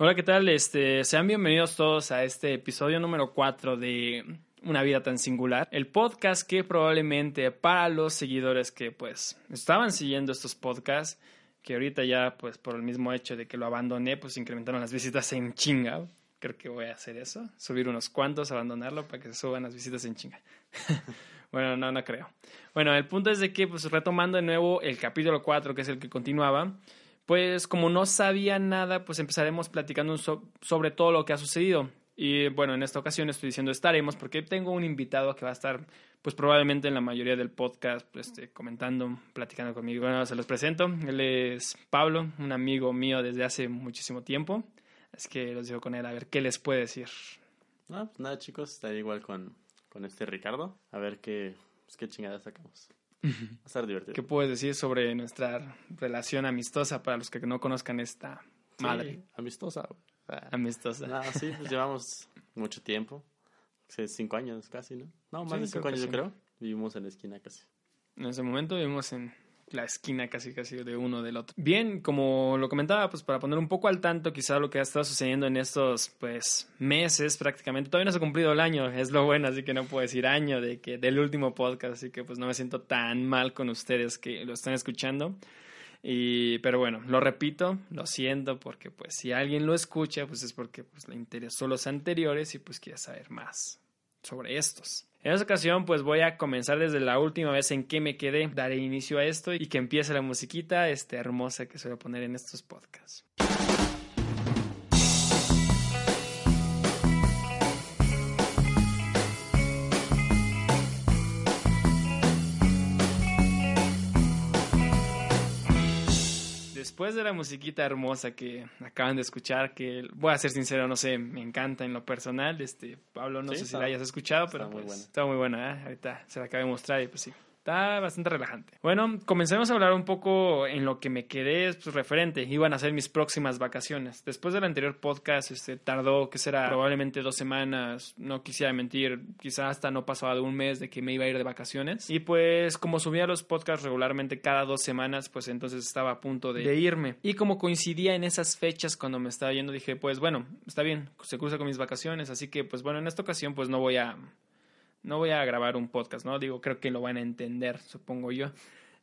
Hola, ¿qué tal? Este, sean bienvenidos todos a este episodio número 4 de Una vida tan singular. El podcast que probablemente para los seguidores que pues estaban siguiendo estos podcasts, que ahorita ya pues por el mismo hecho de que lo abandoné, pues incrementaron las visitas en chinga. Creo que voy a hacer eso, subir unos cuantos, abandonarlo para que se suban las visitas en chinga. bueno, no, no creo. Bueno, el punto es de que pues retomando de nuevo el capítulo 4, que es el que continuaba, pues como no sabía nada, pues empezaremos platicando sobre todo lo que ha sucedido. Y bueno, en esta ocasión estoy diciendo estaremos porque tengo un invitado que va a estar, pues probablemente en la mayoría del podcast, pues, este, comentando, platicando conmigo. Bueno, se los presento. Él es Pablo, un amigo mío desde hace muchísimo tiempo. Así que los dejo con él a ver qué les puede decir. No, pues nada, chicos, estaré igual con, con este Ricardo. A ver qué, pues, qué chingada sacamos. Va a estar divertido. ¿Qué puedes decir sobre nuestra relación amistosa para los que no conozcan esta madre? Sí, amistosa. amistosa. No, sí, pues llevamos mucho tiempo. Cinco años casi, ¿no? No, más de cinco años yo creo. Vivimos en la esquina casi. En ese momento vivimos en la esquina casi casi de uno del otro. Bien, como lo comentaba, pues para poner un poco al tanto quizá lo que ha estado sucediendo en estos pues meses prácticamente, todavía no se ha cumplido el año, es lo bueno, así que no puedo decir año de que del último podcast, así que pues no me siento tan mal con ustedes que lo están escuchando. Y, pero bueno, lo repito, lo siento, porque pues si alguien lo escucha, pues es porque pues le interesó los anteriores y pues quiere saber más sobre estos. En esta ocasión, pues voy a comenzar desde la última vez en que me quedé, daré inicio a esto y que empiece la musiquita este, hermosa que suelo poner en estos podcasts. Después de la musiquita hermosa que acaban de escuchar, que voy a ser sincero, no sé, me encanta en lo personal, este Pablo, no sé si la hayas escuchado, pero está muy pues, buena. muy buena, ¿eh? ahorita se la acabo de mostrar y pues sí, Está bastante relajante. Bueno, comencemos a hablar un poco en lo que me quedé pues, referente. Iban a ser mis próximas vacaciones. Después del anterior podcast, este, tardó, que será probablemente dos semanas, no quisiera mentir, quizás hasta no pasaba de un mes de que me iba a ir de vacaciones. Y pues como subía los podcasts regularmente cada dos semanas, pues entonces estaba a punto de, de irme. Y como coincidía en esas fechas cuando me estaba yendo, dije, pues bueno, está bien, se cruza con mis vacaciones, así que pues bueno, en esta ocasión pues no voy a no voy a grabar un podcast, ¿no? Digo, creo que lo van a entender, supongo yo.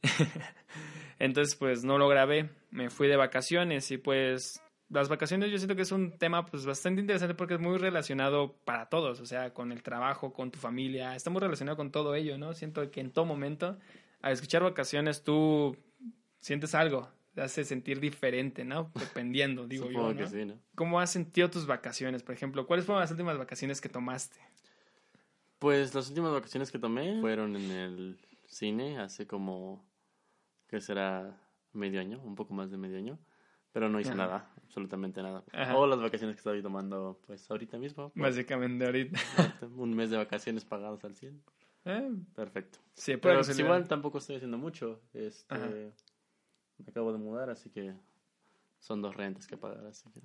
Entonces, pues no lo grabé, me fui de vacaciones y pues las vacaciones yo siento que es un tema pues bastante interesante porque es muy relacionado para todos, o sea, con el trabajo, con tu familia, está muy relacionado con todo ello, ¿no? Siento que en todo momento, al escuchar vacaciones, tú sientes algo, te hace sentir diferente, ¿no? Dependiendo, digo yo. ¿no? Que sí, ¿no? ¿Cómo has sentido tus vacaciones, por ejemplo? ¿Cuáles fueron las últimas vacaciones que tomaste? Pues las últimas vacaciones que tomé fueron en el cine hace como, ¿qué será? Medio año, un poco más de medio año. Pero no hice nada, absolutamente nada. O las vacaciones que estoy tomando, pues ahorita mismo. Pues, Básicamente ahorita. Un mes de vacaciones pagados al 100. Eh. Perfecto. Sí, pero pues, igual tampoco estoy haciendo mucho. Este, me acabo de mudar, así que son dos rentas que pagar, así que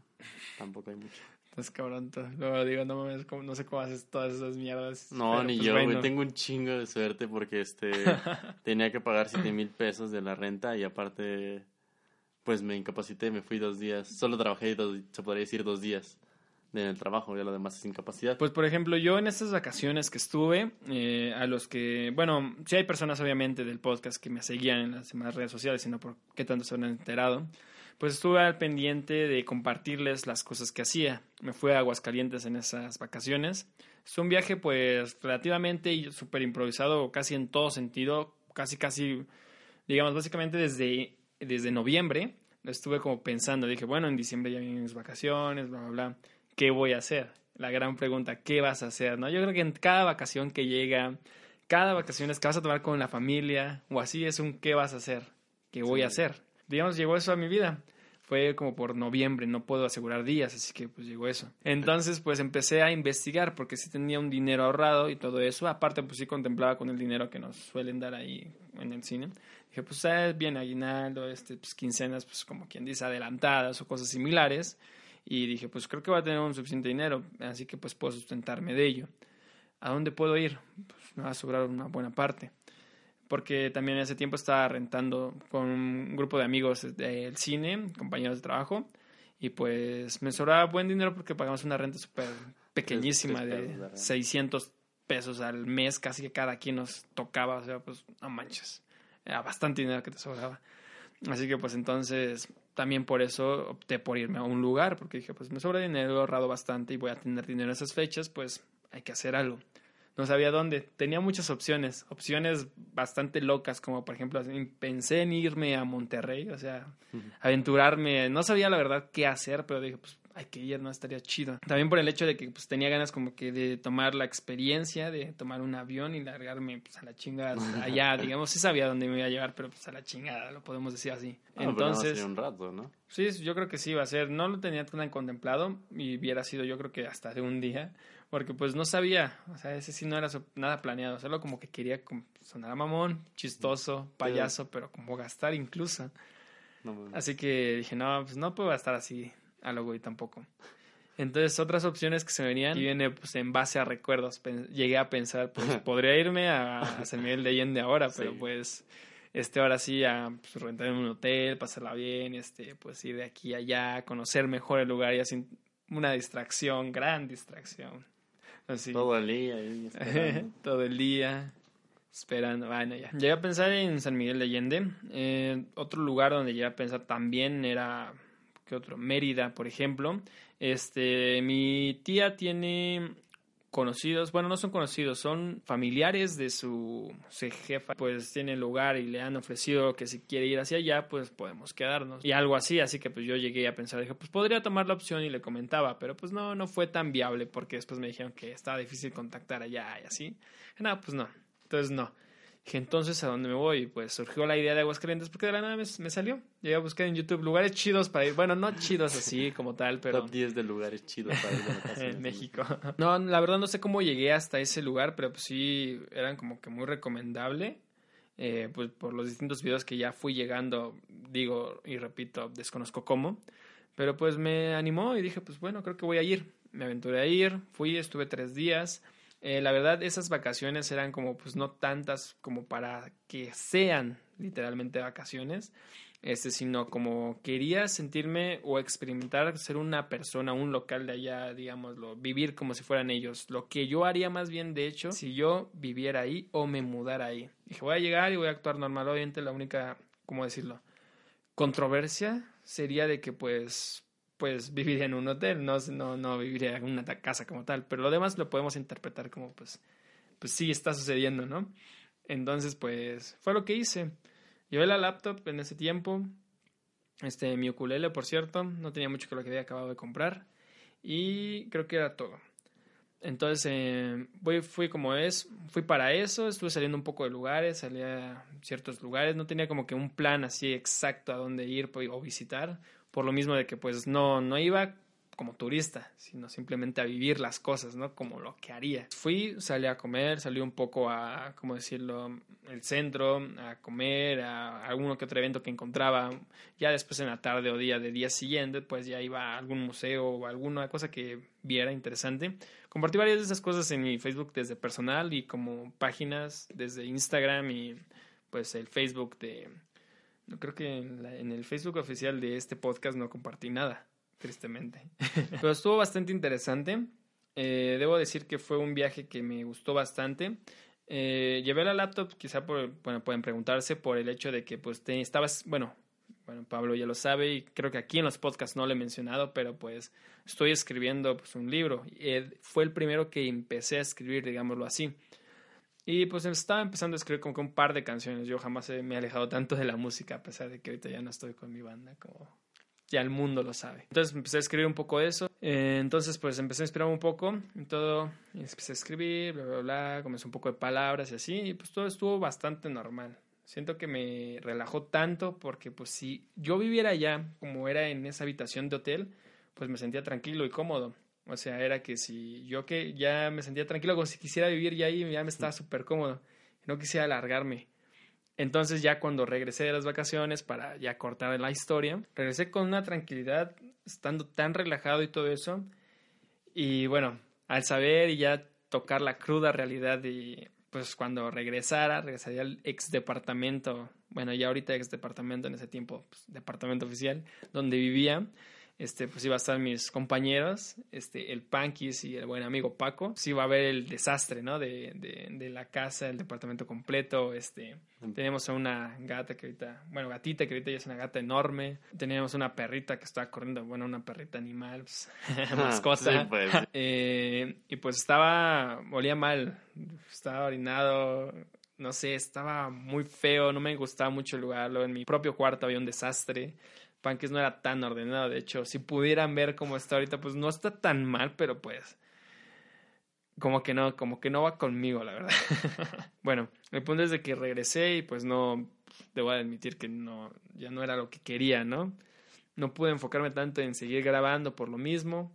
tampoco hay mucho. Estás cabrón. Luego digo, no mames, no sé cómo haces todas esas mierdas. No, ni pues, yo, güey. Tengo un chingo de suerte porque este tenía que pagar siete mil pesos de la renta y aparte, pues me incapacité, me fui dos días. Solo trabajé, dos, se podría decir, dos días en el trabajo, ya lo demás es incapacidad. Pues por ejemplo, yo en estas vacaciones que estuve, eh, a los que, bueno, sí hay personas obviamente del podcast que me seguían en las demás redes sociales, sino por qué tanto se han enterado pues estuve al pendiente de compartirles las cosas que hacía. Me fui a Aguascalientes en esas vacaciones. Es un viaje pues relativamente súper improvisado, casi en todo sentido, casi casi, digamos, básicamente desde, desde noviembre. Estuve como pensando, dije, bueno, en diciembre ya vienen mis vacaciones, bla, bla, bla. ¿Qué voy a hacer? La gran pregunta, ¿qué vas a hacer? ¿No? Yo creo que en cada vacación que llega, cada vacación es que vas a tomar con la familia o así es un ¿qué vas a hacer? ¿Qué voy a hacer? digamos, llegó eso a mi vida. Fue como por noviembre, no puedo asegurar días, así que pues llegó eso. Entonces pues empecé a investigar porque sí tenía un dinero ahorrado y todo eso. Aparte pues sí contemplaba con el dinero que nos suelen dar ahí en el cine. Dije pues es bien aguinaldo, este, pues quincenas pues como quien dice adelantadas o cosas similares. Y dije pues creo que va a tener un suficiente dinero, así que pues puedo sustentarme de ello. ¿A dónde puedo ir? Pues me va a sobrar una buena parte porque también ese tiempo estaba rentando con un grupo de amigos del cine, compañeros de trabajo, Y pues me sobraba buen dinero porque pagamos una renta súper pequeñísima de 600 pesos al mes, casi que cada quien nos tocaba, o sea, pues no manches, era bastante dinero que te sobraba. Así que pues entonces también por eso opté por irme a un lugar, porque dije, pues me sobra dinero, he ahorrado bastante y voy a tener dinero en esas fechas, pues hay que hacer algo. No sabía dónde. Tenía muchas opciones, opciones bastante locas, como por ejemplo, pensé en irme a Monterrey, o sea, aventurarme. No sabía la verdad qué hacer, pero dije, pues hay que ir, no estaría chido. También por el hecho de que pues tenía ganas como que de tomar la experiencia, de tomar un avión y largarme pues a la chingada allá, digamos, sí sabía dónde me iba a llevar, pero pues a la chingada, lo podemos decir así. Ah, Entonces, un rato, ¿no? Sí, yo creo que sí iba a ser, no lo tenía tan contemplado y hubiera sido yo creo que hasta de un día, porque pues no sabía, o sea, ese sí no era nada planeado, solo como que quería sonar a mamón, chistoso, payaso, pero como gastar incluso. Así que dije, no, pues no puedo gastar así a lo güey tampoco. Entonces, otras opciones que se venían, y viene pues en base a recuerdos. Llegué a pensar, pues podría irme a, a San Miguel de Allende ahora, pero pues este ahora sí a pues, rentar en un hotel, pasarla bien, este pues ir de aquí a allá, conocer mejor el lugar y así una distracción, gran distracción. Así. Todo el día. Todo el día. Esperando. Bueno, ya. Llegué a pensar en San Miguel de Allende. Eh, otro lugar donde llegué a pensar también era otro? Mérida, por ejemplo. Este, mi tía tiene conocidos, bueno, no son conocidos, son familiares de su, jefa, pues tiene lugar y le han ofrecido que si quiere ir hacia allá, pues podemos quedarnos. Y algo así, así que pues yo llegué a pensar, dije, pues podría tomar la opción y le comentaba, pero pues no, no fue tan viable porque después me dijeron que estaba difícil contactar allá y así. No, pues no, entonces no. Dije, entonces, ¿a dónde me voy? Pues surgió la idea de Aguascalientes porque de la nada me, salió. Llegué a buscar en YouTube lugares chidos para ir. Bueno, no chidos así como tal, pero... Top 10 de lugares chidos para ir en México. No, la verdad no sé cómo llegué hasta ese lugar, pero pues sí, eran como que muy recomendable. Eh, pues por los distintos videos que ya fui llegando, digo y repito, desconozco cómo. Pero pues me animó y dije, pues bueno, creo que voy a ir. Me aventuré a ir, fui, estuve tres días. Eh, la verdad, esas vacaciones eran como, pues no tantas como para que sean literalmente vacaciones, este, sino como quería sentirme o experimentar ser una persona, un local de allá, digámoslo, vivir como si fueran ellos. Lo que yo haría más bien, de hecho, si yo viviera ahí o me mudara ahí. Dije, voy a llegar y voy a actuar normal. Obviamente, la única, ¿cómo decirlo? Controversia sería de que, pues, pues viviría en un hotel, no, no, no viviría en una casa como tal, pero lo demás lo podemos interpretar como pues, pues sí está sucediendo, ¿no? Entonces, pues fue lo que hice. Llevé la laptop en ese tiempo, este, mi ukulele, por cierto, no tenía mucho que lo que había acabado de comprar y creo que era todo. Entonces, eh, voy, fui como es, fui para eso, estuve saliendo un poco de lugares, salía a ciertos lugares, no tenía como que un plan así exacto a dónde ir o visitar, por lo mismo de que pues no, no iba como turista, sino simplemente a vivir las cosas, ¿no? Como lo que haría. Fui, salí a comer, salí un poco a, ¿cómo decirlo?, el centro, a comer, a algún que otro evento que encontraba. Ya después en la tarde o día de día siguiente, pues ya iba a algún museo o alguna cosa que viera interesante. Compartí varias de esas cosas en mi Facebook desde personal y como páginas desde Instagram y pues el Facebook de creo que en, el Facebook oficial de este podcast no compartí nada, tristemente. Pero estuvo bastante interesante. Eh, debo decir que fue un viaje que me gustó bastante. Eh, llevé la laptop, quizá por, bueno, pueden preguntarse por el hecho de que pues te, estabas, bueno, bueno, Pablo ya lo sabe y creo que aquí en los podcasts no lo he mencionado, pero pues estoy escribiendo pues, un libro. Eh, fue el primero que empecé a escribir, digámoslo así. Y pues estaba empezando a escribir como que un par de canciones. Yo jamás me he alejado tanto de la música, a pesar de que ahorita ya no estoy con mi banda, como ya el mundo lo sabe. Entonces empecé a escribir un poco eso. Eh, entonces pues empecé a inspirar un poco y todo. Y empecé a escribir, bla, bla, bla. Comencé un poco de palabras y así. Y pues todo estuvo bastante normal. Siento que me relajó tanto porque pues si yo viviera allá como era en esa habitación de hotel, pues me sentía tranquilo y cómodo. O sea, era que si yo que ya me sentía tranquilo, como si quisiera vivir ya ahí, ya me estaba súper cómodo. No quisiera alargarme. Entonces ya cuando regresé de las vacaciones para ya cortar la historia, regresé con una tranquilidad, estando tan relajado y todo eso. Y bueno, al saber y ya tocar la cruda realidad y pues cuando regresara, regresaría al ex departamento, bueno, ya ahorita ex departamento en ese tiempo, pues, departamento oficial, donde vivía este, pues iba a estar mis compañeros, este, el Pankis y el buen amigo Paco. Pues iba a ver el desastre, ¿no? De, de, de la casa, el departamento completo, este. Teníamos a una gata que ahorita, bueno, gatita que ahorita ya es una gata enorme. Teníamos una perrita que estaba corriendo, bueno, una perrita animal, pues, mascota. Sí, pues. Eh, y pues estaba, olía mal, estaba orinado, no sé, estaba muy feo, no me gustaba mucho el lugar. Luego en mi propio cuarto había un desastre. Pankis no era tan ordenado, de hecho, si pudieran ver cómo está ahorita, pues no está tan mal, pero pues como que no, como que no va conmigo, la verdad. bueno, el punto es de que regresé y pues no, debo admitir que no, ya no era lo que quería, ¿no? No pude enfocarme tanto en seguir grabando por lo mismo,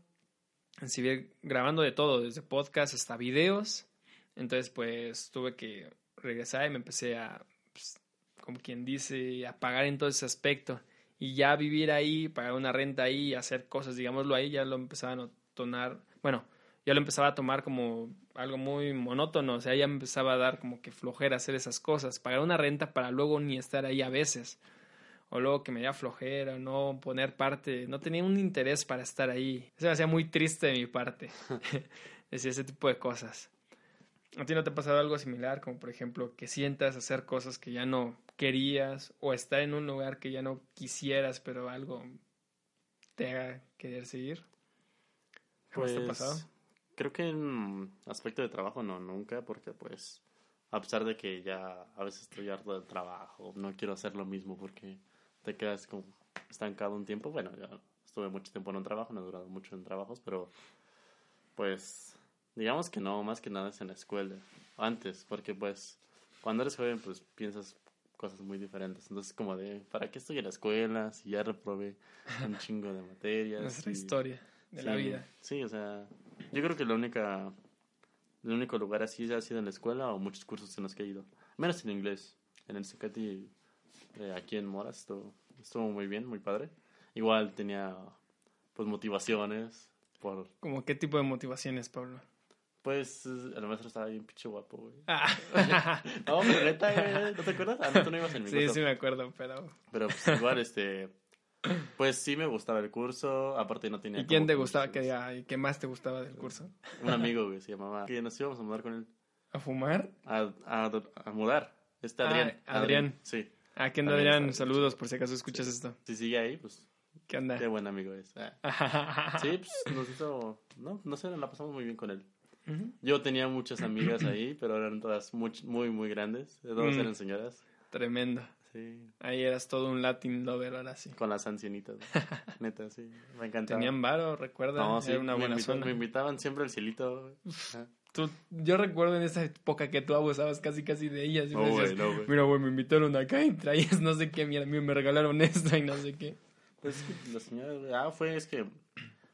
en seguir grabando de todo, desde podcast hasta videos. Entonces, pues tuve que regresar y me empecé a, pues, como quien dice, a pagar en todo ese aspecto. Y ya vivir ahí, pagar una renta ahí, hacer cosas, digámoslo ahí, ya lo empezaba a tomar, bueno, ya lo empezaba a tomar como algo muy monótono, o sea, ya me empezaba a dar como que flojera hacer esas cosas, pagar una renta para luego ni estar ahí a veces, o luego que me diera flojera, no poner parte, no tenía un interés para estar ahí, eso me hacía muy triste de mi parte, decía ese tipo de cosas. ¿A ti no te ha pasado algo similar, como por ejemplo que sientas hacer cosas que ya no querías o estar en un lugar que ya no quisieras, pero algo te haga querer seguir? ¿Cómo te ha pasado? Pues, Creo que en aspecto de trabajo no, nunca, porque pues a pesar de que ya a veces estoy harto del trabajo, no quiero hacer lo mismo porque te quedas como estancado un tiempo. Bueno, ya estuve mucho tiempo en un trabajo, no he durado mucho en trabajos, pero pues digamos que no, más que nada es en la escuela, antes, porque pues cuando eres joven pues piensas cosas muy diferentes. Entonces como de, ¿para qué estoy en la escuela si ya reprobé un chingo de materias? Nuestra y- historia de la Sí, vida. Sí, o sea, yo creo que la única, el único lugar así ha sido en la escuela o muchos cursos en los que he ido. Menos en inglés. En el Secati, eh, aquí en Moras, estuvo, estuvo muy bien, muy padre. Igual tenía, pues, motivaciones por... ¿Cómo qué tipo de motivaciones, Pablo? Pues, el maestro estaba bien pinche guapo, güey. Ah. No, pero neta, güey, ¿no te acuerdas? Ah, no, tú no ibas en mi sí, curso. sí me acuerdo, pero... Pero, pues, igual, este... Pues sí me gustaba el curso, aparte no tenía... ¿Y quién te gustaba que y qué más te gustaba del curso? Un amigo, güey, se llamaba... Que nos íbamos a mudar con él. ¿A fumar? A, a, a mudar. Este Ah, Adrián. Adrián. Sí. ¿A quién También Adrián? Saludos por si acaso escuchas esto. Si sigue ahí, pues ¿Qué onda? qué buen amigo es. Ah. Sí, pues nos hizo... No, no sé, la pasamos muy bien con él. Yo tenía muchas amigas ahí, pero eran todas muy, muy, muy grandes. Todas Mm. eran señoras. Tremendo. Sí. Ahí eras todo un Latin lover ahora sí. Con las ancianitas. Neta, sí. Me encantaba. Tenían varo, recuerda. No, sí, Era una me, buena invitaban, zona. me invitaban siempre al cielito. Tú- yo recuerdo en esa época que tú abusabas casi casi de ellas. Y No, decías, no, güey. Mira, güey, me invitaron acá y traías no sé qué, mira, me regalaron esto y no sé qué. Pues es que la señora, ah, fue, es que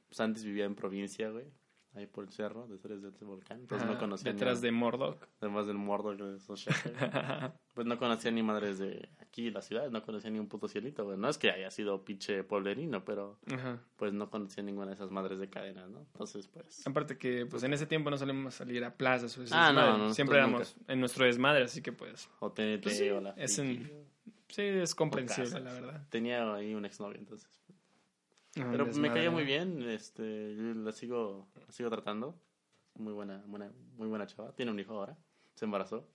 pues antes vivía en provincia, güey, ahí por el cerro, detrás del volcán, entonces Ajá, no conocía Detrás ni, de Mordok. además del Mordor de esos pues no conocía ni madres de aquí, la ciudad, no conocía ni un puto cielito, güey, no es que haya sido pinche pueblerino, pero Ajá. pues no conocía ninguna de esas madres de cadenas, ¿no? Entonces, pues, Aparte que, pues en ese tiempo no solíamos salir a plazas o Ah, no, no, Siempre éramos en nuestro desmadre, así que pues, o TNT Pues sí, o la es en- sí, es comprensible, la verdad. Tenía ahí un exnovio, entonces. Pero me caía muy bien, este, yo la sigo, la sigo tratando. Muy buena, buena, muy buena chava. Tiene un hijo ahora. Se embarazó.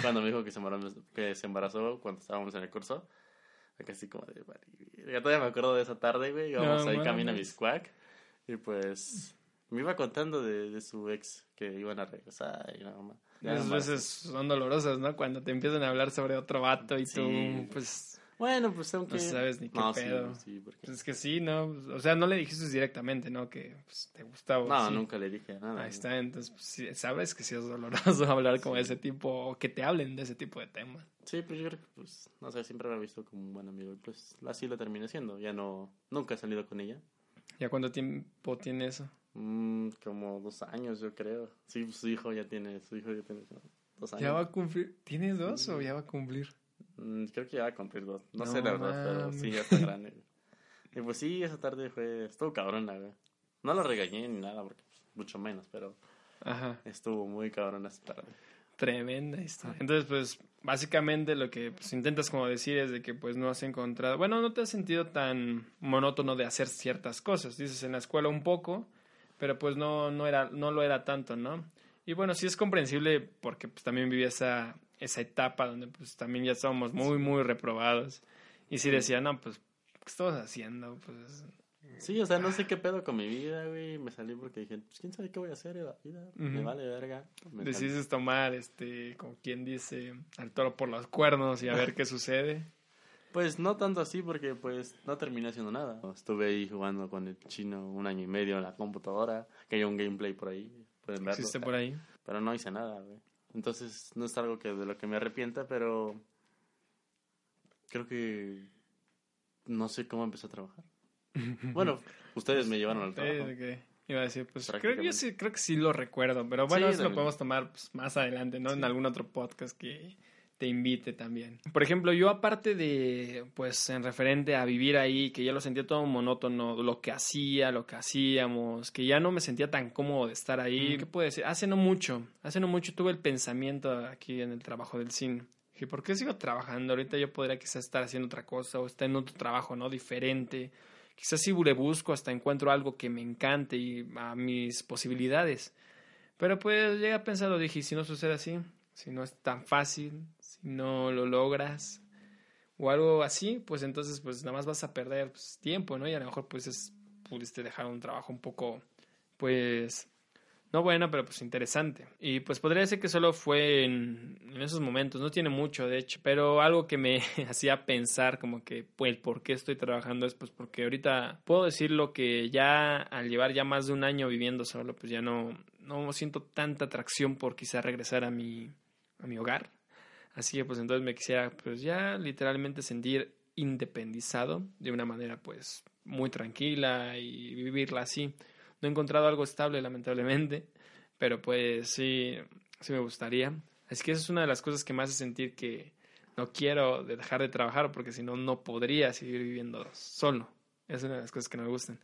Cuando me dijo que se embarazó, que se embarazó cuando estábamos en el curso, casi como de, ya todavía me acuerdo de esa tarde, güey. Íbamos No ahí camino a mames. Miscuac. Y pues me iba contando de, de su ex que iban a regresar y nada más. Esas veces son dolorosas, ¿no? Cuando te empiezan a hablar sobre otro vato y Sí. tú, pues, Bueno, pues aunque. no sabes ni qué No, sí, pedo. sí, porque- Pues es que sí, ¿no? O sea, no le dijiste directamente, ¿no? Que pues, te gustaba. No, sí. nunca le dije nada. Ahí está, entonces pues, sí, sabes que sí es doloroso hablar como de ese tipo, o que te hablen de ese tipo de temas. Sí, pues yo creo que, pues, no sé, siempre me ha visto como un buen amigo. Y pues así lo terminé siendo. Ya no, nunca he salido con ella. ¿Ya cuánto tiempo tiene eso? Mm, como dos años, yo creo. Sí, pues, su hijo ya tiene, su hijo ya tiene dos años. ¿Ya va a cumplir? ¿Tienes dos o ya va a cumplir? Mm, creo que ya va a cumplir dos. No, No sé la verdad, pero sí, ya está grande. Y pues sí, esa tarde fue, estuvo cabrona, güey. No la regañé ni nada, porque pues, mucho menos, pero Ajá. estuvo muy cabrona esa tarde. Tremenda historia. Entonces, pues, básicamente lo que pues, intentas como decir es de que pues no has encontrado, bueno, no te has sentido tan monótono de hacer ciertas cosas. Dices en la escuela un poco, pero pues no, no, era, no lo era tanto, ¿no? Y bueno, sí es comprensible porque pues también viví esa, esa etapa donde pues también ya estábamos muy, muy reprobados. Y sí decía, no, pues, ¿qué estamos haciendo? Pues Sí, o sea, no sé qué pedo con mi vida, güey. Me salí porque dije, pues quién sabe qué voy a hacer en la vida. Me vale verga. Me Decides tomar, este, como quien dice, al toro por los cuernos y a ver qué sucede. Pues no tanto así porque pues no terminé haciendo nada. Estuve ahí jugando con el chino un año y medio en la computadora, que hay un gameplay por ahí, pueden verlo. Existe por ahí. Pero no hice nada, güey. Entonces no es algo que de lo que me arrepienta, pero creo que no sé cómo empecé a trabajar. Bueno, ustedes me llevaron al trabajo. Iba a decir, pues creo, yo sí, creo que sí lo recuerdo, pero bueno, eso lo podemos tomar pues, más adelante, ¿no? En algún otro podcast que te invite también. Por ejemplo, yo aparte de, pues en referente a vivir ahí, que ya lo sentía todo monótono, lo que hacía, lo que hacíamos, que ya no me sentía tan cómodo de estar ahí. ¿Qué puedo decir? Hace no mucho, hace no mucho tuve el pensamiento aquí en el trabajo del cine. Dije, ¿por qué sigo trabajando? Ahorita yo podría quizás estar haciendo otra cosa o estar en otro trabajo, ¿no? Diferente Quizás si le busco hasta encuentro algo que me encante y a mis posibilidades. Pero pues llega a pensar, dije, si no sucede así, si no es tan fácil, no lo logras o algo así, pues entonces pues nada más vas a perder pues, tiempo, ¿no? Y a lo mejor pues es, pudiste dejar un trabajo un poco pues no bueno, pero pues interesante. Y pues podría decir que solo fue en, esos momentos, no tiene mucho de hecho, pero algo que me hacía pensar como que pues por qué estoy trabajando es pues porque ahorita puedo decir lo que ya al llevar ya más de un año viviendo solo, pues ya no, no siento tanta atracción por quizá regresar a mi, a mi hogar. Así que pues entonces me quisiera pues ya literalmente sentir independizado de una manera pues muy tranquila y vivirla así. No he encontrado algo estable, lamentablemente, pero pues sí, sí me gustaría. Es que esa es una de las cosas que me hace sentir que no quiero dejar de trabajar porque si no, no podría seguir viviendo solo. Es una de las cosas que no me gustan.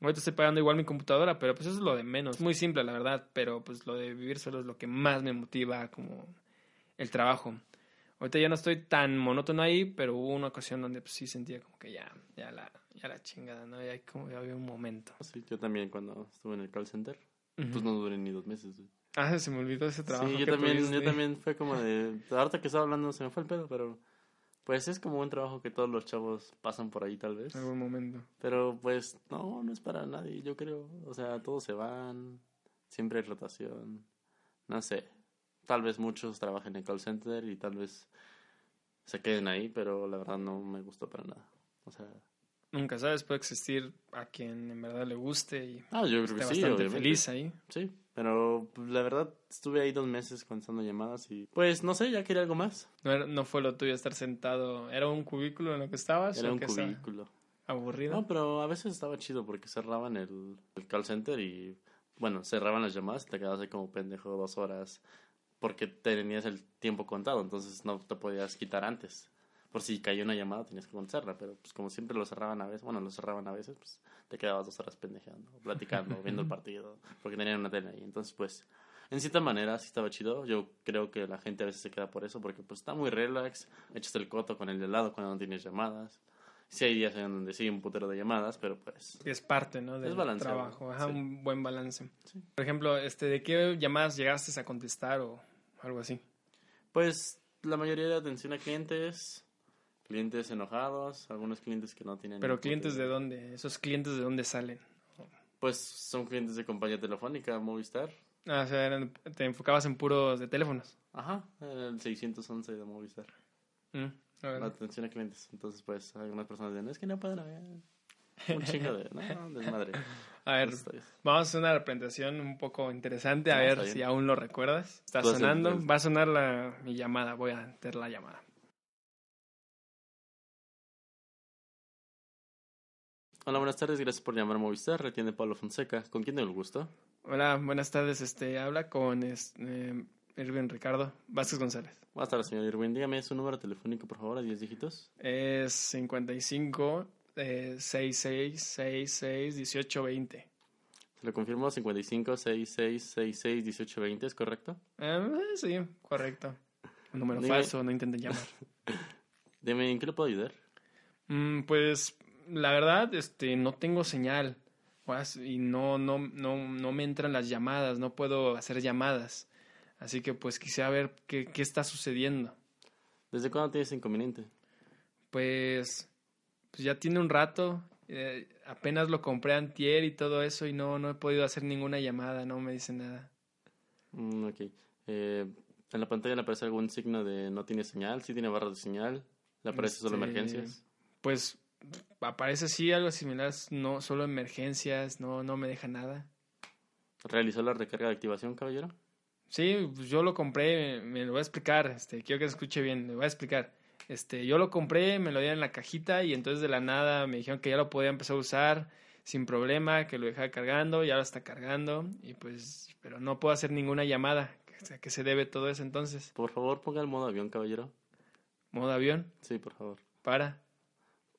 Ahorita estoy pagando igual mi computadora, pero pues eso es lo de menos. Muy simple, la verdad, pero pues lo de vivir solo es lo que más me motiva como el trabajo. Ahorita ya no estoy tan monótono ahí, pero hubo una ocasión donde pues, sí sentía como que ya, ya la, ya la chingada, ¿no? Ya como ya había un momento. Sí, yo también cuando estuve en el call center, pues no duré ni dos meses. Ah, se me olvidó ese trabajo. Sí, yo también, yo también fue como de, ahorita que estaba hablando se me fue el pedo, pero pues es como un trabajo que todos los chavos pasan por ahí tal vez. En algún momento. Pero pues no, no es para nadie, yo creo. O sea, todos se van, siempre hay rotación. No sé, tal vez muchos trabajen en call center y tal vez se queden ahí, pero la verdad no me gustó para nada. O sea, nunca sabes, puede existir a quien en verdad le guste y ah, yo creo que sí, bastante feliz ahí. Sí, pero la verdad estuve ahí dos meses contestando llamadas y pues no sé, ya quería algo más. No, no fue lo tuyo estar sentado, ¿era un cubículo en lo que estabas? Era un cubículo. ¿Aburrido? No, pero a veces estaba chido porque cerraban el, el call center y bueno, cerraban las llamadas y te quedabas ahí como pendejo dos horas porque tenías el tiempo contado, entonces no te podías quitar antes. Por si cayó una llamada tenías que contestarla, pero pues como siempre lo cerraban a veces, bueno, lo cerraban a veces, pues te quedabas dos horas pendejeando, platicando, viendo el partido, porque tenían una tele ahí. Entonces, pues, en cierta manera sí estaba chido. Yo creo que la gente a veces se queda por eso, porque pues está muy relax, echas el coto con el de lado cuando no tienes llamadas. Sí hay días en donde sí un putero de llamadas, pero pues... Es parte, ¿no? Del trabajo, Ajá, un buen balance. Por ejemplo, este, ¿de qué llamadas llegaste a contestar o algo así? Pues la mayoría de atención a clientes, clientes enojados, algunos clientes que no tienen... Pero clientes de dónde, esos clientes de dónde salen. Pues son clientes de compañía telefónica, Movistar. Ah, o sea, te enfocabas en puros de teléfonos. Ajá, el 611 de Movistar. Mm, la atención a clientes. Entonces, pues, algunas personas dicen, es que no pueden haber un chingo de... No, desmadre. A ver, vamos a hacer una representación un poco interesante, a ver si aún lo recuerdas. Está sonando, va a sonar la, mi llamada, voy a meter la llamada. Hola, buenas tardes, gracias por llamar a Movistar, retiene Pablo Fonseca. ¿Con quién tengo el gusto? Hola, buenas tardes, este, habla con este, Irwin Ricardo Vázquez González. Buenas tardes, señor Irwin, dígame su número telefónico, por favor, a 10 dígitos. Es 55 eh, 6666 1820. Lo confirmo, 55 66 66 18 20, ¿es correcto? Eh, sí, correcto. Un número Dime. falso, no intenten llamar. Dime, ¿en qué le puedo ayudar? Mm, pues la verdad, este, no tengo señal y no, no, no, no me entran las llamadas, no puedo hacer llamadas. Así que pues quisiera ver qué, qué está sucediendo. ¿Desde cuándo tienes inconveniente? Pues, pues ya tiene un rato, eh, apenas lo compré antier y todo eso y no, no he podido hacer ninguna llamada, no me dice nada. Mm, ok. Eh, ¿En la pantalla le aparece algún signo de no tiene señal? ¿Sí tiene barras de señal? ¿Le aparece solo Este, emergencias? Pues aparece sí algo similar, no solo emergencias, no, no me deja nada. ¿Realizó la recarga de activación, caballero? Sí, pues yo lo compré, me lo voy a explicar, este, quiero que se escuche bien, le voy a explicar. Este, yo lo compré, me lo dieron en la cajita y entonces de la nada me dijeron que ya lo podía empezar a usar sin problema, que lo dejara cargando, ya lo está cargando y pues, pero no puedo hacer ninguna llamada. O sea, ¿qué se debe todo eso entonces? Por favor, ponga el modo avión, caballero. Modo avión, Sí, por favor. para.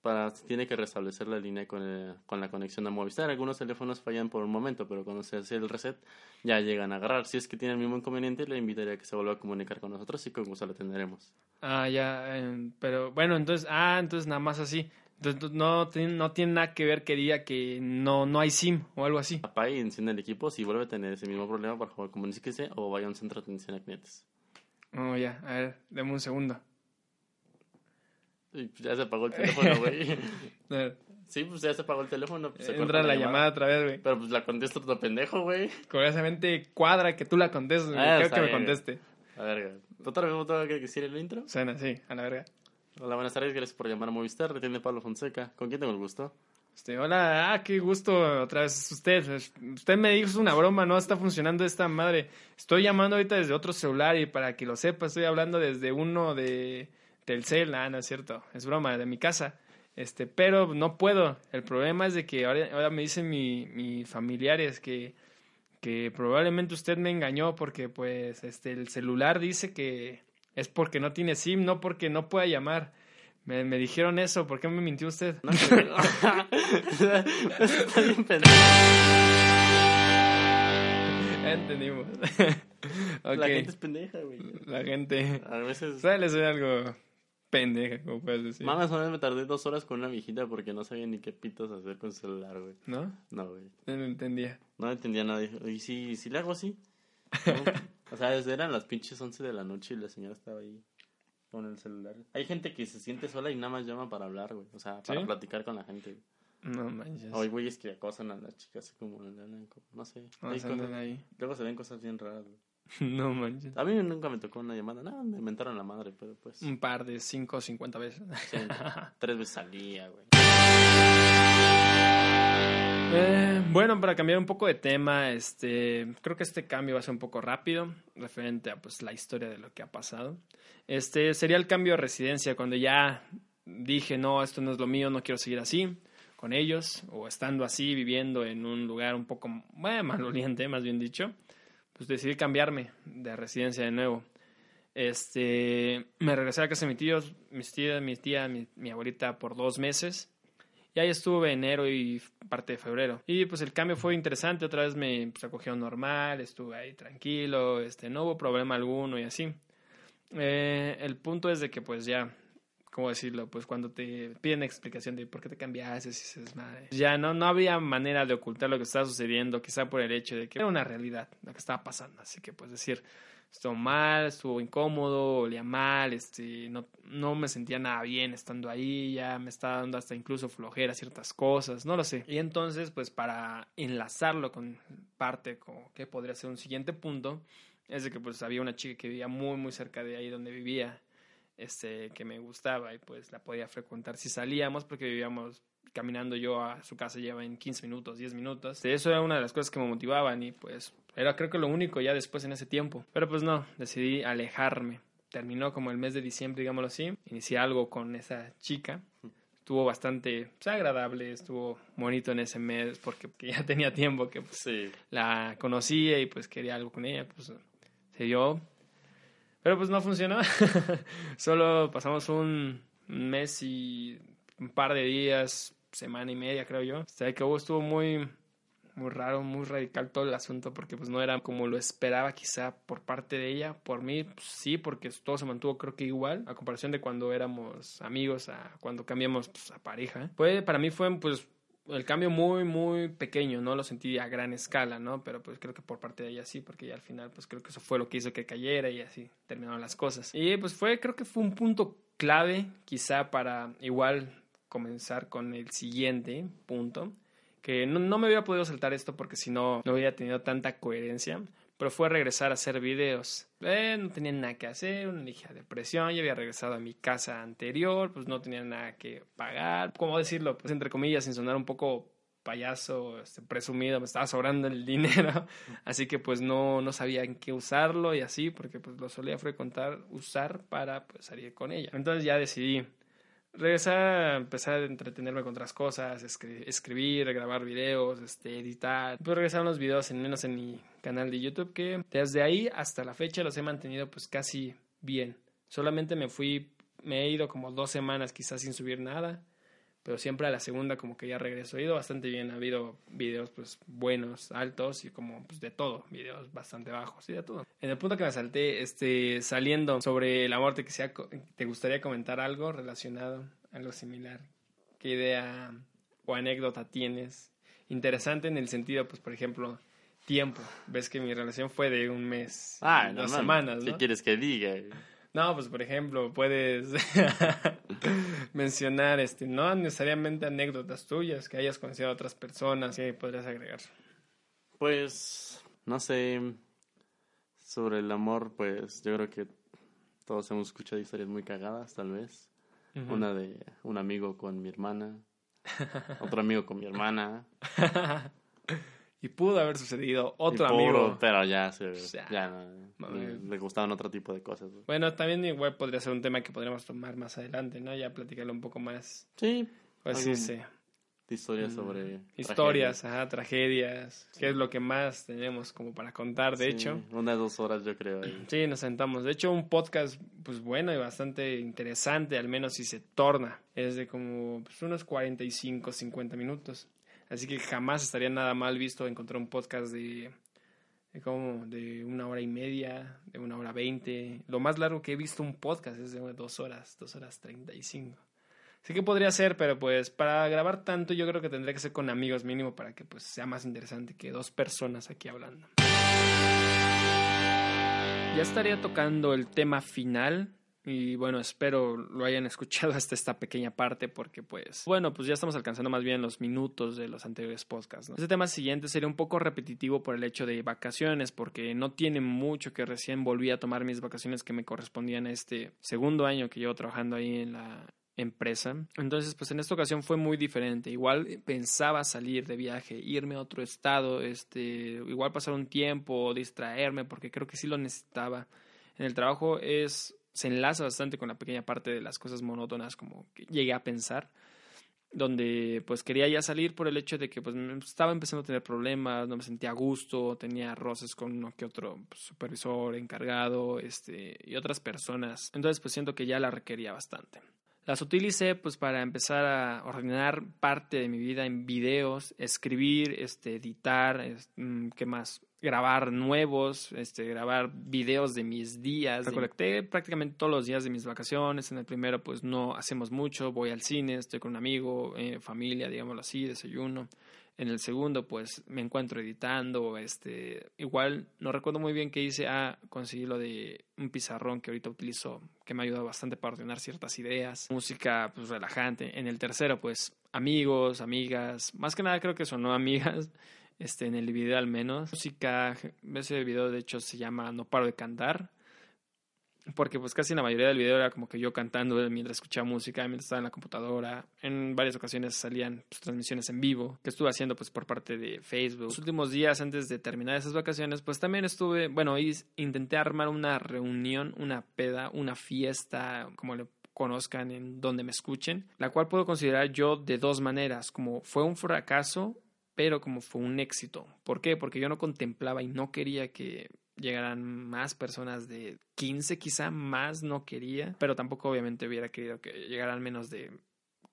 Para, tiene que restablecer la línea con, el- con la conexión a Movistar. Algunos teléfonos fallan por un momento, pero cuando se hace el reset ya llegan a agarrar. Si es que tiene el mismo inconveniente, le invitaría a que se vuelva a comunicar con nosotros y con gusto lo atenderemos. Ah, ya, eh, pero bueno, entonces, ah, entonces nada más así. Entonces no, tiene- no tiene nada que ver que diga que no, no hay SIM o algo así. Apague y enciende el equipo. Si vuelve a tener ese mismo problema, por favor, comuníquese o vaya a un centro de atención a clientes. Oh, ya, a ver, deme un segundo. Y pues ya se apagó el teléfono, güey. Sí, pues ya se apagó el teléfono. pues, entra la llamada otra vez, güey. Pero pues la contesta otro pendejo, güey. Curiosamente cuadra que tú la contestes, güey. Ah, Creo que me conteste. A ver, ¿otra vez tengo que decir el intro? Suena, sí, a la verga. Hola, buenas tardes. Gracias por llamar a Movistar. Retiene Pablo Fonseca. ¿Con quién tengo el gusto? Este, hola, ah, qué gusto otra vez usted. Usted me dijo es una broma, no está funcionando esta madre. Estoy llamando ahorita desde otro celular y para que lo sepa, estoy hablando desde uno de Telcel, ah, no es cierto, es broma, de mi casa. Este, pero no puedo. El problema es de que ahora, ahora me dicen mi, mis familiares que, que probablemente usted me engañó porque pues este el celular dice que es porque no tiene SIM, no porque no pueda llamar. Me, me dijeron eso, ¿por qué me mintió usted? No, entendimos. La gente es pendeja, güey. La gente A veces... suele ser algo pendeja, como puedes decir. Mames, una vez me tardé dos horas con una viejita porque no sabía ni qué pitos hacer con su celular, güey. ¿No? No, güey. No entendía. No entendía nada. ¿Y si, si le hago así? No. O sea, eran las pinches 11 de la noche y la señora estaba ahí con el celular. Hay gente que se siente sola y nada más llama para hablar, güey. O sea, para ¿Sí? platicar con la gente. güey. No manches. Hay güeyes que acosan a las chicas como, no sé. No se cosas- ahí. Luego se ven cosas bien raras, güey. No manches. A mí nunca me tocó una llamada. Nada, me inventaron la madre, pero pues... Un par de 5 o 50 veces. sí, tres veces al día, güey. Eh, bueno, para cambiar un poco de tema, este, creo que este cambio va a ser un poco rápido, referente a pues la historia de lo que ha pasado. Este sería el cambio de residencia, cuando ya dije, no, esto no es lo mío, no quiero seguir así con ellos, o estando así, viviendo en un lugar un poco bueno, maloliente, más bien dicho, pues decidí cambiarme de residencia de nuevo. Este, me regresé a casa de mis tíos, mis tías, mi tía, mi, abuelita por dos meses. Y ahí estuve enero y parte de febrero. Y pues el cambio fue interesante, otra vez me pues, acogieron normal, estuve ahí tranquilo, este, no hubo problema alguno y así. Eh, el punto es de que pues ya, ¿cómo decirlo? Pues cuando te piden explicación de por qué te cambiaste, si se desmadre. Ya no, no había manera de ocultar lo que estaba sucediendo, quizá por el hecho de que era una realidad lo que estaba pasando. Así que pues decir, estuvo mal, estuvo incómodo, olía mal, este, no, no me sentía nada bien estando ahí, ya me estaba dando hasta incluso flojera ciertas cosas, no lo sé. Y entonces, pues para enlazarlo con parte como que podría ser un siguiente punto, es de que pues había una chica que vivía muy muy cerca de ahí donde vivía, este, que me gustaba y pues la podía frecuentar si salíamos porque vivíamos caminando yo a su casa lleva en 15 minutos, 10 minutos. Eso era una de las cosas que me motivaban y pues era creo que lo único ya después en ese tiempo. Pero pues no, decidí alejarme. Terminó como el mes de diciembre, digámoslo así. Inicié algo con esa chica. Estuvo bastante pues, agradable, estuvo bonito en ese mes porque porque ya tenía tiempo que pues, Sí. la conocía y pues quería algo con ella, pues se dio. Pero pues no funcionó. Solo pasamos un mes y un par de días, semana y media creo yo. Hasta que hubo estuvo muy muy raro, muy radical todo el asunto porque pues no era como lo esperaba quizá por parte de ella, por mí pues, sí, porque todo se mantuvo creo que igual a comparación de cuando éramos amigos a cuando cambiamos pues, a pareja. Pues para mí fue pues el cambio muy, muy pequeño, no lo sentí a gran escala, ¿no? Pero pues creo que por parte de ella sí, porque ya al final pues creo que eso fue lo que hizo que cayera y así terminaron las cosas. Y pues fue, creo que fue un punto clave quizá para igual comenzar con el siguiente punto, que no, no me hubiera podido saltar esto porque si no, no hubiera tenido tanta coherencia, pero fue regresar a hacer videos. Eh, no tenía nada que hacer, una ligera depresión, ya había regresado a mi casa anterior, pues no tenía nada que pagar. ¿Cómo decirlo? Pues entre comillas, sin sonar un poco payaso, este, presumido, me estaba sobrando el dinero, así que pues no, no sabía en qué usarlo y así, porque pues lo solía frecuentar, usar para pues salir con ella. Entonces ya decidí regresar a empezar a entretenerme con otras cosas, escribir, grabar videos, este, editar. Pues regresaron los videos en menos en mi canal de YouTube que desde ahí hasta la fecha los he mantenido pues casi bien. Solamente me fui, me he ido como dos semanas quizás sin subir nada pero siempre a la segunda como que ya regreso. He ido bastante bien, ha habido videos pues buenos, altos y como pues de todo, videos bastante bajos y de todo. En el punto que me salté, este, saliendo sobre la muerte, que sea, ¿te gustaría comentar algo relacionado, algo similar? ¿Qué idea o anécdota tienes? Interesante en el sentido, pues por ejemplo, tiempo. Ves que mi relación fue de un mes, ah, dos semanas, ¿no? ¿Qué quieres que diga? No, pues por ejemplo, puedes mencionar, este, no necesariamente anécdotas tuyas que hayas conocido a otras personas, que podrías agregar. Pues, no sé, sobre el amor, pues yo creo que todos hemos escuchado historias muy cagadas, tal vez. Una de un amigo con mi hermana, otro amigo con mi hermana. Y pudo haber sucedido otro amigo. Pero ya, se, ya le, gustaban otro tipo de cosas. Bueno, también igual podría ser un tema que podríamos tomar más adelante, ¿no? Ya platicarlo un poco más. Sí. Pues sí, sí. Historias mm, sobre... Historias, tragedias. ajá, tragedias. ¿Qué es lo que más tenemos como para contar, de hecho? Unas dos horas yo creo. Sí, nos sentamos. De hecho, un podcast, pues bueno y bastante interesante, al menos si se torna. Es de como pues, unos 45, 50 minutos. Así que jamás estaría nada mal visto encontrar un podcast de, como de una hora y media, de una hora veinte. Lo más largo que he visto un podcast es de dos horas, dos horas treinta y cinco. Así que podría ser, pero pues para grabar tanto yo creo que tendría que ser con amigos mínimo para que pues sea más interesante que dos personas aquí hablando. Ya estaría tocando el tema final y bueno, espero lo hayan escuchado hasta esta pequeña parte porque pues bueno, pues ya estamos alcanzando más bien los minutos de los anteriores podcasts. Este tema siguiente sería un poco repetitivo por el hecho de vacaciones porque no tiene mucho que recién volví a tomar mis vacaciones que me correspondían a este segundo año que llevo trabajando ahí en la empresa. Entonces, pues en esta ocasión fue muy diferente. Igual pensaba salir de viaje, irme a otro estado, este, igual pasar un tiempo, distraerme, porque creo que sí lo necesitaba. En el trabajo es se enlaza bastante con la pequeña parte de las cosas monótonas como que llegué a pensar donde pues quería ya salir por el hecho de que pues estaba empezando a tener problemas, no me sentía a gusto, tenía roces con uno que otro pues, supervisor, encargado, este y otras personas. Entonces pues siento que ya la requería bastante. Las utilicé pues para empezar a ordenar parte de mi vida en videos, escribir, este editar, mm, ¿qué más? Grabar nuevos, este, grabar videos de mis días. Recolecté prácticamente todos los días de mis vacaciones. En el primero, pues no hacemos mucho, voy al cine, estoy con un amigo, eh, familia, digámoslo así, desayuno. En el segundo, pues me encuentro editando, este, igual no recuerdo muy bien qué hice, ah, conseguí lo de un pizarrón que ahorita utilizo, que me ha ayudado bastante para ordenar ciertas ideas, música, pues relajante. En el tercero, pues amigos, amigas, más que nada creo que son no amigas, este, en el video al menos. Música, ese video de hecho se llama No paro de cantar, porque pues casi la mayoría del video era como que yo cantando mientras escuchaba música, mientras estaba en la computadora. En varias ocasiones salían pues, transmisiones en vivo que estuve haciendo pues por parte de Facebook. Los últimos días antes de terminar esas vacaciones pues también estuve, bueno, intenté armar una reunión, una peda, una fiesta, como le conozcan en donde me escuchen, la cual puedo considerar yo de dos maneras, como fue un fracaso pero como fue un éxito. ¿Por qué? Porque yo no contemplaba y no quería que llegaran más personas de 15, quizá más no quería, pero tampoco obviamente hubiera querido que llegaran menos de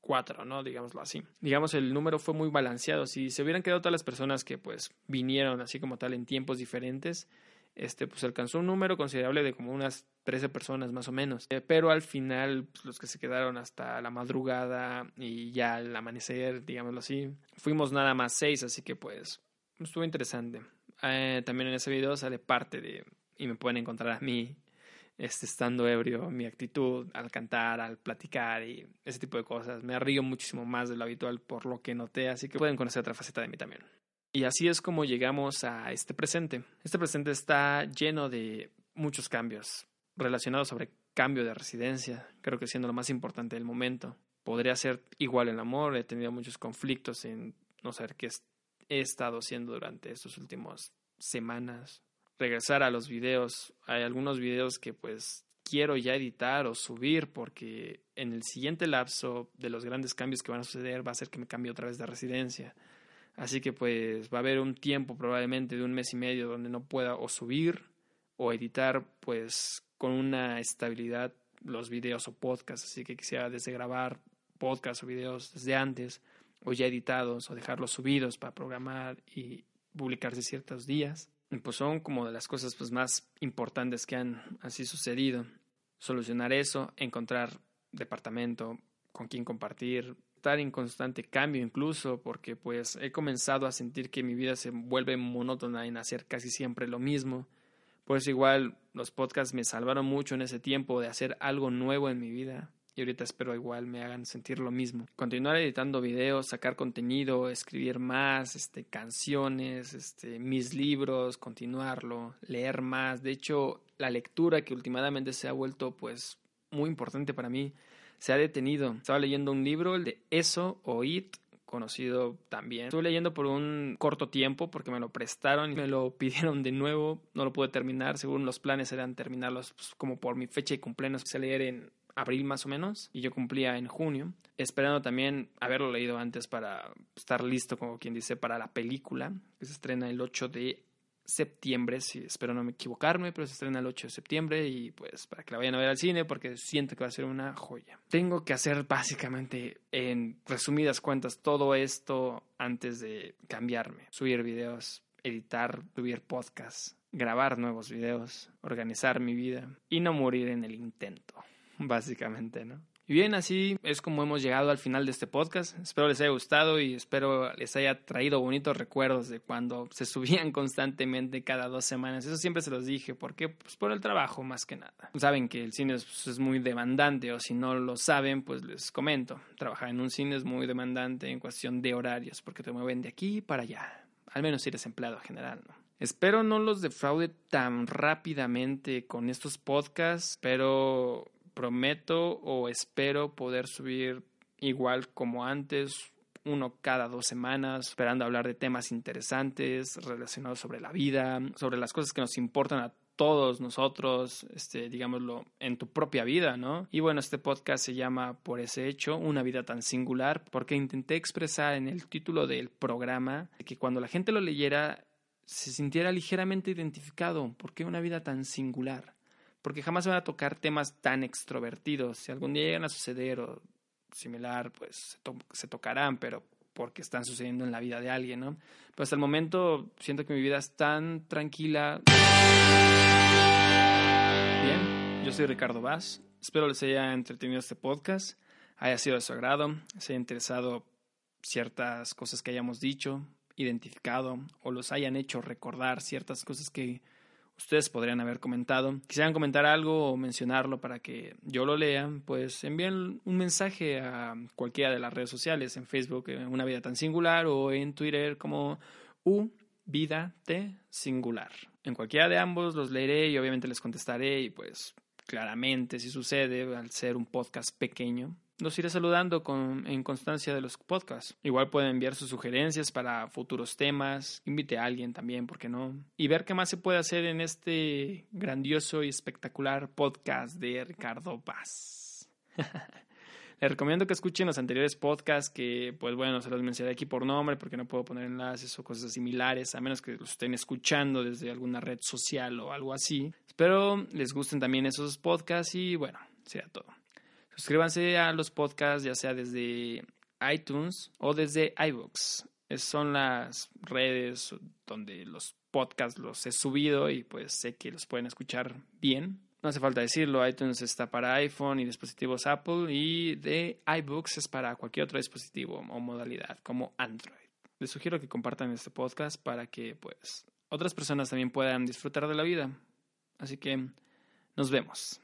cuatro, ¿no? Digámoslo así. Digamos, el número fue muy balanceado. Si se hubieran quedado todas las personas que pues vinieron así como tal en tiempos diferentes, este pues alcanzó un número considerable de como unas 13 personas más o menos. Eh, pero al final, pues, los que se quedaron hasta la madrugada y ya al amanecer, digámoslo así, fuimos nada más seis, así que pues estuvo interesante. Eh, también en ese video sale parte de, y me pueden encontrar a mí este, estando ebrio, mi actitud al cantar, al platicar y ese tipo de cosas. Me río muchísimo más de lo habitual por lo que noté, así que pueden conocer otra faceta de mí también. Y así es como llegamos a este presente. Este presente está lleno de muchos cambios relacionados sobre cambio de residencia, creo que siendo lo más importante del momento. Podría ser igual el amor, he tenido muchos conflictos en no saber qué he estado haciendo durante estos últimos semanas, regresar a los videos. Hay algunos videos que pues quiero ya editar o subir porque en el siguiente lapso de los grandes cambios que van a suceder va a ser que me cambie otra vez de residencia. Así que pues va a haber un tiempo probablemente de un mes y medio donde no pueda o subir o editar pues con una estabilidad los videos o podcasts. Así que quisiera desde grabar podcasts o videos desde antes o ya editados o dejarlos subidos para programar y publicarse ciertos días pues son como de las cosas pues más importantes que han así sucedido. Solucionar eso, encontrar departamento con quien compartir, estar en constante cambio incluso, porque pues he comenzado a sentir que mi vida se vuelve monótona en hacer casi siempre lo mismo. Pues igual los podcasts me salvaron mucho en ese tiempo de hacer algo nuevo en mi vida y ahorita espero igual me hagan sentir lo mismo. Continuar editando videos, sacar contenido, escribir más, este, canciones, este, mis libros, continuarlo, leer más. De hecho, la lectura que últimamente se ha vuelto pues muy importante para mí se ha detenido. Estaba leyendo un libro, el de Eso o It, conocido también. Estuve leyendo por un corto tiempo porque me lo prestaron y me lo pidieron de nuevo. No lo pude terminar, según los planes eran terminarlos pues, como por mi fecha de cumpleaños que se leer en abril más o menos y yo cumplía en junio, esperando también haberlo leído antes para estar listo, como quien dice, para la película que se estrena el 8 de septiembre, si espero no me equivocarme, pero se estrena el 8 de septiembre y pues para que la vayan a ver al cine porque siento que va a ser una joya. Tengo que hacer básicamente en resumidas cuentas todo esto antes de cambiarme, subir videos, editar, subir podcasts, grabar nuevos videos, organizar mi vida y no morir en el intento. básicamente, ¿no? Y bien, así es como hemos llegado al final de este podcast. Espero les haya gustado y espero les haya traído bonitos recuerdos de cuando se subían constantemente cada dos semanas. Eso siempre se los dije. ¿Por qué? Pues por el trabajo más que nada. Saben que el cine es, muy demandante o si no lo saben, pues les comento. Trabajar en un cine es muy demandante en cuestión de horarios porque te mueven de aquí para allá. Al menos si eres empleado general. Espero no los defraude tan rápidamente con estos podcasts, pero prometo o espero poder subir igual como antes, uno cada dos semanas, esperando hablar de temas interesantes relacionados sobre la vida, sobre las cosas que nos importan a todos nosotros, este, digámoslo, en tu propia vida, ¿no? Y bueno, este podcast se llama Por ese hecho, una vida tan singular, porque intenté expresar en el título del programa que cuando la gente lo leyera se sintiera ligeramente identificado, ¿por qué una vida tan singular? Porque jamás van a tocar temas tan extrovertidos. Si algún día llegan a suceder o similar, pues se, tocarán, pero porque están sucediendo en la vida de alguien, ¿no? Pero hasta el momento siento que mi vida es tan tranquila. Bien, yo soy Ricardo Vaz. Espero les haya entretenido este podcast, haya sido de su agrado, se haya interesado ciertas cosas que hayamos dicho, identificado o los hayan hecho recordar ciertas cosas que ustedes podrían haber comentado. Quisieran comentar algo o mencionarlo para que yo lo lea, pues envíen un mensaje a cualquiera de las redes sociales, en Facebook, en Una Vida Tan Singular, o en Twitter como U Vida T Singular. En cualquiera de ambos los leeré y obviamente les contestaré y pues claramente si sucede, al ser un podcast pequeño, los iré saludando con, en constancia de los podcasts. Igual pueden enviar sus sugerencias para futuros temas, invite a alguien también, ¿por qué no? Y ver qué más se puede hacer en este grandioso y espectacular podcast de Ricardo Paz. Les recomiendo que escuchen los anteriores podcasts que, pues bueno, se los mencioné aquí por nombre porque no puedo poner enlaces o cosas similares, a menos que los estén escuchando desde alguna red social o algo así. Espero les gusten también esos podcasts y bueno, sea todo. Suscríbanse a los podcasts, ya sea desde iTunes o desde iBooks. Son las redes donde los podcasts los he subido y pues sé que los pueden escuchar bien. No hace falta decirlo, iTunes está para iPhone y dispositivos Apple y de iBooks es para cualquier otro dispositivo o modalidad como Android. Les sugiero que compartan este podcast para que pues otras personas también puedan disfrutar de la vida. Así que nos vemos.